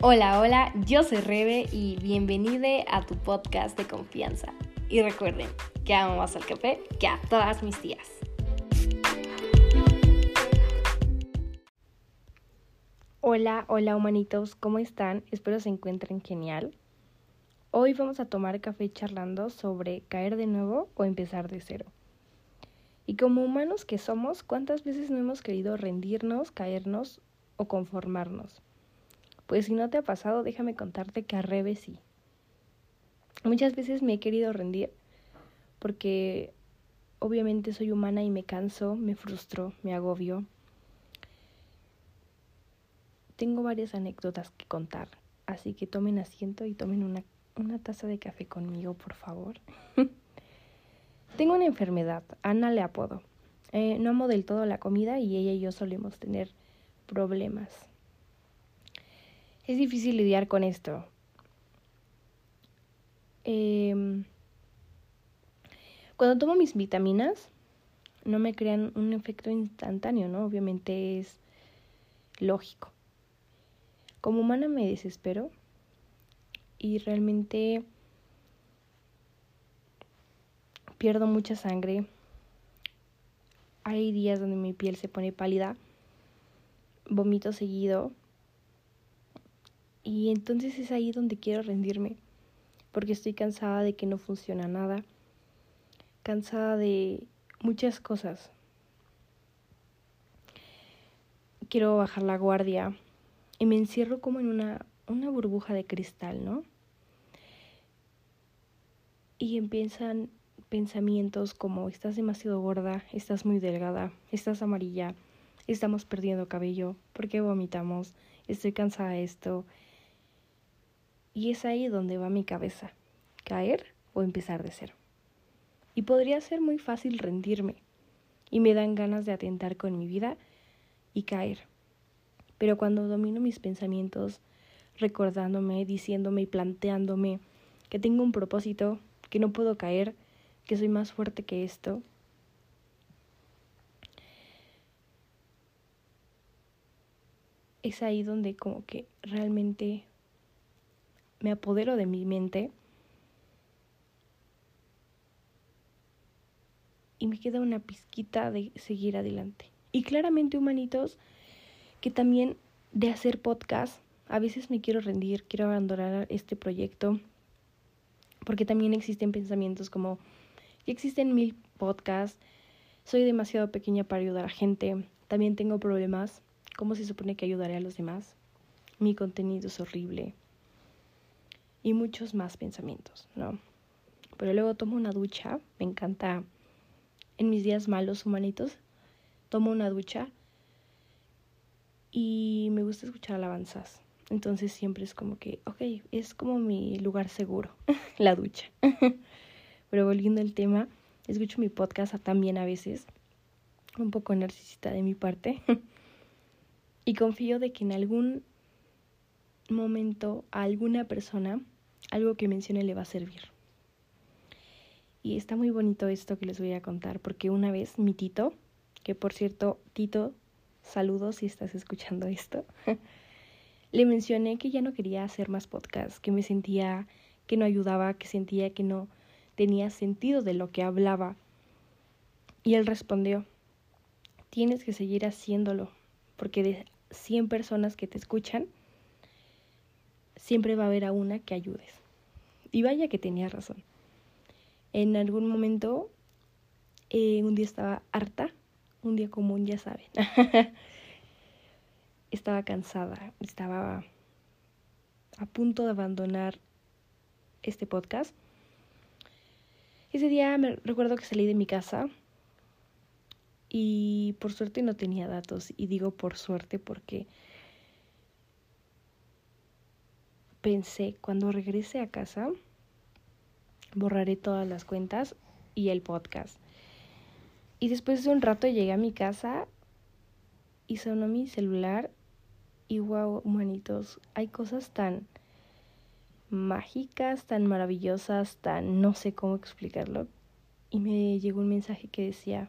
Hola, hola, yo soy Rebe y bienvenida a tu podcast de confianza. Y recuerden que amo más al café que a todas mis tías. Hola, hola humanitos, ¿cómo están? Espero se encuentren genial. Hoy vamos a tomar café charlando sobre caer de nuevo o empezar de cero. Y como humanos que somos, ¿cuántas veces no hemos querido rendirnos, caernos o conformarnos? Pues si no te ha pasado, déjame contarte que a revés sí. Muchas veces me he querido rendir porque obviamente soy humana y me canso, me frustro, me agobio. Tengo varias anécdotas que contar, así que tomen asiento y tomen una, una taza de café conmigo, por favor. Tengo una enfermedad, Ana le apodo. Eh, no amo del todo la comida y ella y yo solemos tener problemas. Es difícil lidiar con esto. Em, cuando tomo mis vitaminas, no me crean un efecto instantáneo, ¿no? Obviamente es lógico. Como humana me desespero y realmente pierdo mucha sangre. Hay días donde mi piel se pone pálida, vomito seguido y entonces es ahí donde quiero rendirme, porque estoy cansada de que no funciona nada, cansada de muchas cosas. Quiero bajar la guardia y me encierro como en una, una burbuja de cristal, ¿no? Y empiezan pensamientos como estás demasiado gorda, estás muy delgada, estás amarilla, estamos perdiendo cabello, ¿por qué vomitamos? Estoy cansada de esto, y es ahí donde va mi cabeza, caer o empezar de cero. Y podría ser muy fácil rendirme, y me dan ganas de atentar con mi vida y caer. Pero cuando domino mis pensamientos, recordándome, diciéndome y planteándome que tengo un propósito, que no puedo caer, que soy más fuerte que esto, es ahí donde como que realmente me apodero de mi mente y me queda una pizquita de seguir adelante. Y claramente, humanitos, que también de hacer podcast, a veces me quiero rendir, quiero abandonar este proyecto, porque también existen pensamientos como, ya existen mil podcasts, soy demasiado pequeña para ayudar a gente, también tengo problemas, ¿cómo se supone que ayudaré a los demás? Mi contenido es horrible, y muchos más pensamientos, ¿no? Pero luego tomo una ducha, me encanta en mis días malos humanitos, tomo una ducha y me gusta escuchar alabanzas. Entonces siempre es como que, ok, es como mi lugar seguro, la ducha. Pero volviendo al tema, escucho mi podcast también a veces, un poco narcisista de mi parte, y confío de que en algún momento a alguna persona algo que mencione le va a servir. Y está muy bonito esto que les voy a contar, porque una vez mi Tito, que por cierto, Tito, saludos si estás escuchando esto, le mencioné que ya no quería hacer más podcasts, que me sentía que no ayudaba, que sentía que no tenía sentido de lo que hablaba. Y él respondió, tienes que seguir haciéndolo, porque de 100 personas que te escuchan, siempre va a haber a una que ayudes. Y vaya que tenía razón. En algún momento, eh, un día estaba harta, un día común, ya saben. estaba cansada, estaba a punto de abandonar este podcast. Ese día me recuerdo que salí de mi casa y por suerte no tenía datos. Y digo por suerte porque pensé, cuando regrese a casa, borraré todas las cuentas y el podcast. Y después de un rato llegué a mi casa y sonó mi celular y wow, humanitos, hay cosas tan mágicas, tan maravillosas, tan no sé cómo explicarlo. Y me llegó un mensaje que decía,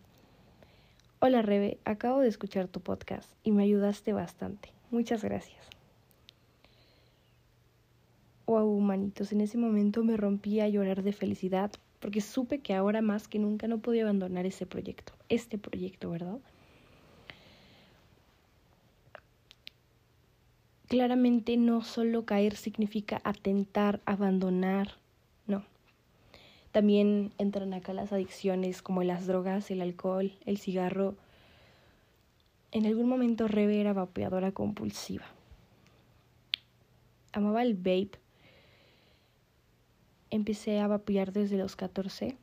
hola Rebe, acabo de escuchar tu podcast y me ayudaste bastante. Muchas gracias. Wow, humanitos, en ese momento me rompí a llorar de felicidad porque supe que ahora más que nunca no podía abandonar ese proyecto, este proyecto, ¿verdad? Claramente no solo caer significa atentar, abandonar, no. También entran acá las adicciones como las drogas, el alcohol, el cigarro. En algún momento Rebe era vapeadora compulsiva. Amaba el vape empecé a vapear desde los 14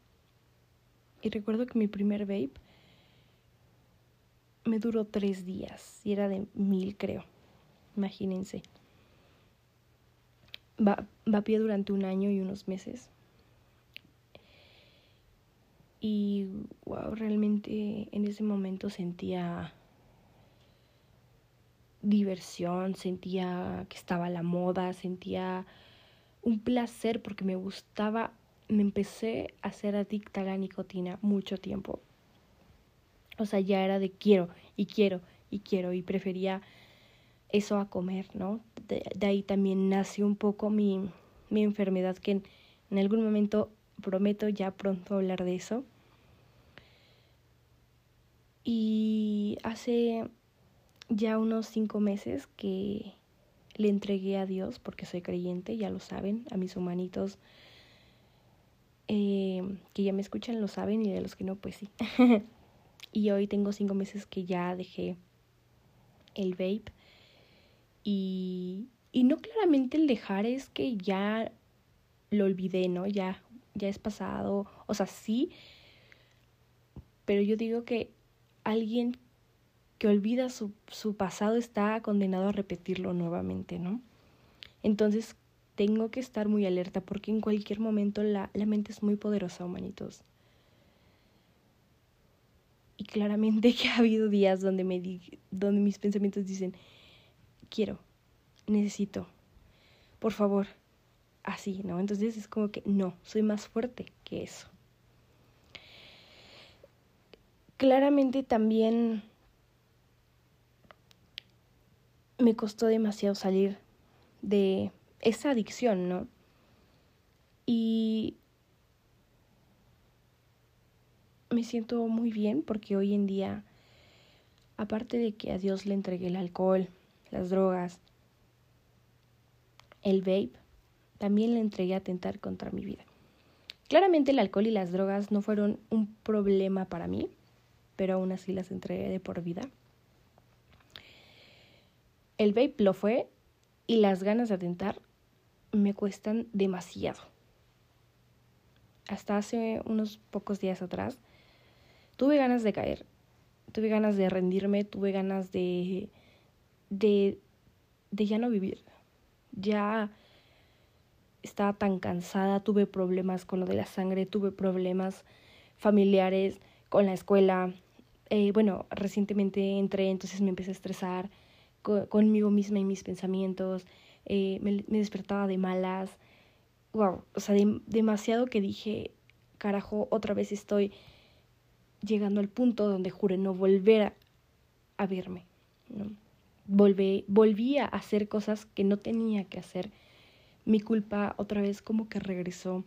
y recuerdo que mi primer vape me duró tres días y era de mil creo, imagínense. Va, durante un año y unos meses. Y wow, realmente en ese momento sentía diversión, sentía que estaba la moda, sentía un placer porque me gustaba, me empecé a ser adicta a la nicotina mucho tiempo. O sea, ya era de quiero y quiero y quiero y prefería eso a comer, ¿no? De, ahí también nació un poco mi, mi enfermedad que en, en algún momento prometo ya pronto hablar de eso. Y hace ya unos cinco meses que le entregué a Dios porque soy creyente, ya lo saben, a mis humanitos eh, que ya me escuchan lo saben y de los que no, pues sí. y hoy tengo cinco meses que ya dejé el vape y, y no claramente el dejar es que ya lo olvidé, ¿no? Ya, ya es pasado, o sea, sí, pero yo digo que alguien que olvida su, su pasado está condenado a repetirlo nuevamente, ¿no? Entonces tengo que estar muy alerta porque en cualquier momento la, la mente es muy poderosa, humanitos. Y claramente que ha habido días donde, me donde mis pensamientos dicen, quiero, necesito, por favor, así, ¿no? Entonces es como que no, soy más fuerte que eso. Claramente también me costó demasiado salir de esa adicción, ¿no? Y me siento muy bien porque hoy en día, aparte de que a Dios le entregué el alcohol, las drogas, el vape, también le entregué a atentar contra mi vida. Claramente el alcohol y las drogas no fueron un problema para mí, pero aún así las entregué de por vida. El vape lo fue y las ganas de atentar me cuestan demasiado. Hasta hace unos pocos días atrás tuve ganas de caer, tuve ganas de rendirme, tuve ganas de de de ya no vivir. Ya estaba tan cansada, tuve problemas con lo de la sangre, tuve problemas familiares con la escuela. Eh, bueno, recientemente entré, entonces me empecé a estresar conmigo misma y mis pensamientos, eh, me, despertaba de malas, wow, o sea, demasiado que dije, carajo, otra vez estoy llegando al punto donde juré no volver a, verme. ¿no? Volví a hacer cosas que no tenía que hacer. Mi culpa otra vez como que regresó.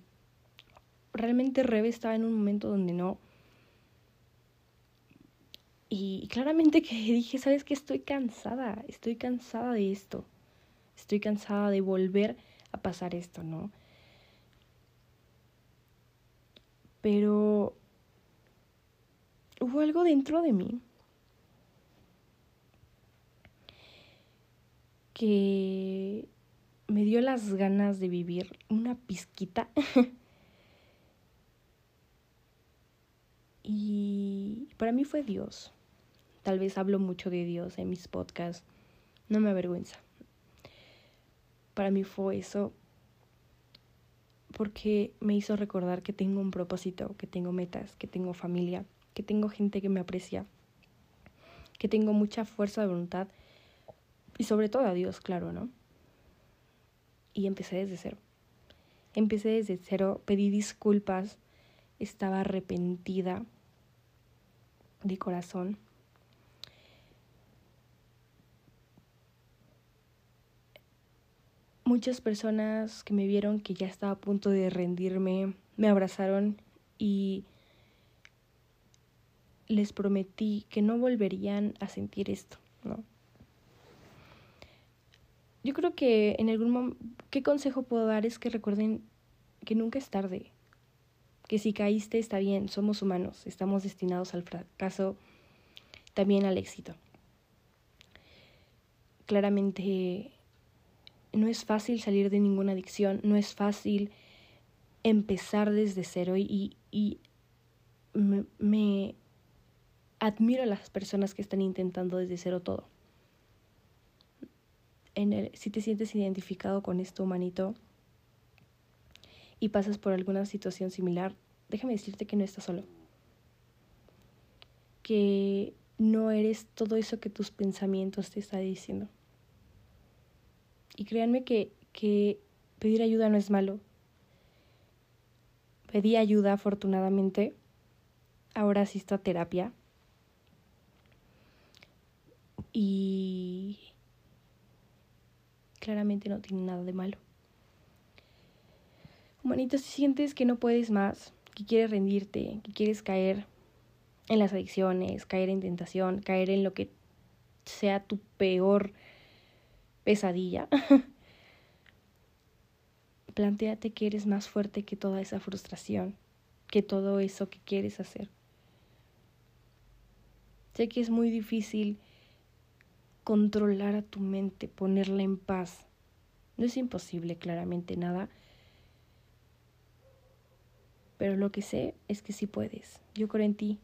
Realmente Rebe estaba en un momento donde no, y claramente que dije, ¿sabes qué? Estoy cansada, estoy cansada de esto. Estoy cansada de volver a pasar esto, ¿no? Pero hubo algo dentro de mí que me dio las ganas de vivir una pizquita. y para mí fue Dios. Tal vez hablo mucho de Dios en mis podcasts. No me avergüenza. Para mí fue eso porque me hizo recordar que tengo un propósito, que tengo metas, que tengo familia, que tengo gente que me aprecia, que tengo mucha fuerza de voluntad y sobre todo a Dios, claro, ¿no? Y empecé desde cero. Empecé desde cero, pedí disculpas, estaba arrepentida de corazón muchas personas que me vieron que ya estaba a punto de rendirme me abrazaron y les prometí que no volverían a sentir esto, ¿no? Yo creo que en algún momento, ¿qué consejo puedo dar? Es que recuerden que nunca es tarde, que si caíste está bien, somos humanos, estamos destinados al fracaso, también al éxito. Claramente no es fácil salir de ninguna adicción, no es fácil empezar desde cero y, y me, me admiro a las personas que están intentando desde cero todo. En el, si te sientes identificado con esto, humanito, y pasas por alguna situación similar, déjame decirte que no estás solo. Que no eres todo eso que tus pensamientos te están diciendo. Y créanme que, que pedir ayuda no es malo. Pedí ayuda afortunadamente. Ahora asisto a terapia. Y claramente no tiene nada de malo. Humanito, si sientes que no puedes más, que quieres rendirte, que quieres caer en las adicciones, caer en tentación, caer en lo que sea tu peor pesadilla, planteate que eres más fuerte que toda esa frustración, que todo eso que quieres hacer. Sé que es muy difícil controlar a tu mente, ponerla en paz. No es imposible, claramente nada. Pero lo que sé es que sí puedes. Yo creo en ti.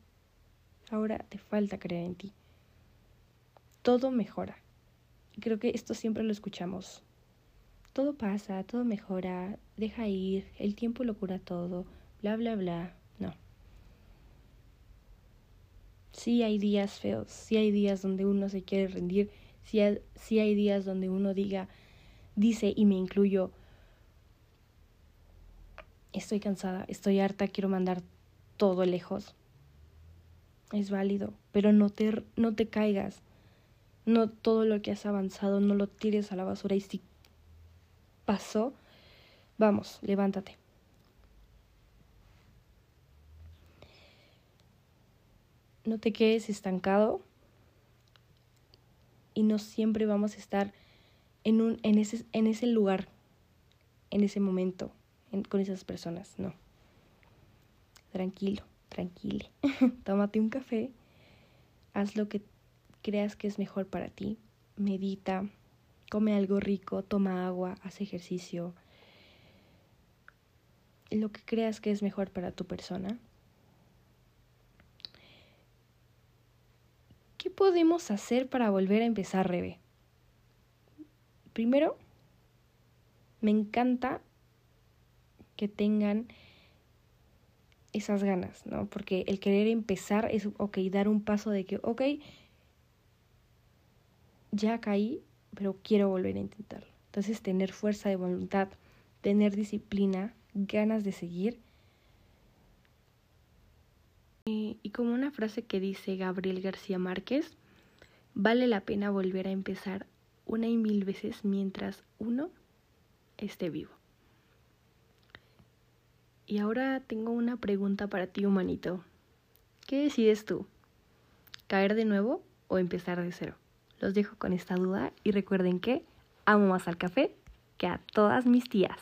Ahora te falta creer en ti. Todo mejora. Creo que esto siempre lo escuchamos. Todo pasa, todo mejora, deja ir, el tiempo lo cura todo, bla, bla, bla. No. Sí hay días feos, sí hay días donde uno se quiere rendir, sí hay, hay días donde uno diga, dice y me incluyo, estoy cansada, estoy harta, quiero mandar todo lejos. Es válido, pero no te, no te caigas. No todo lo que has avanzado, no lo tires a la basura. Y si pasó, vamos, levántate. no te quedes estancado y no siempre vamos a estar en, un, en, ese, en ese lugar, en ese momento, con esas personas, no. Tranquilo, tranquile. Tómate un café, haz lo que creas que es mejor para ti, medita, come algo rico, toma agua, haz ejercicio, lo que creas que es mejor para tu persona. ¿Qué podemos hacer para volver a empezar, Rebe? Primero, me encanta que tengan esas ganas, ¿no? Porque el querer empezar es, ok, dar un paso de que, ok, ya caí, pero quiero volver a intentarlo. Entonces, tener fuerza de voluntad, tener disciplina, ganas de seguir y, como una frase que dice Gabriel García Márquez, vale la pena volver a empezar una y mil veces mientras uno esté vivo. Y ahora tengo una pregunta para ti, humanito. ¿Qué decides tú? ¿Caer de nuevo o empezar de cero? Los dejo con esta duda y recuerden que amo más al café que a todas mis tías.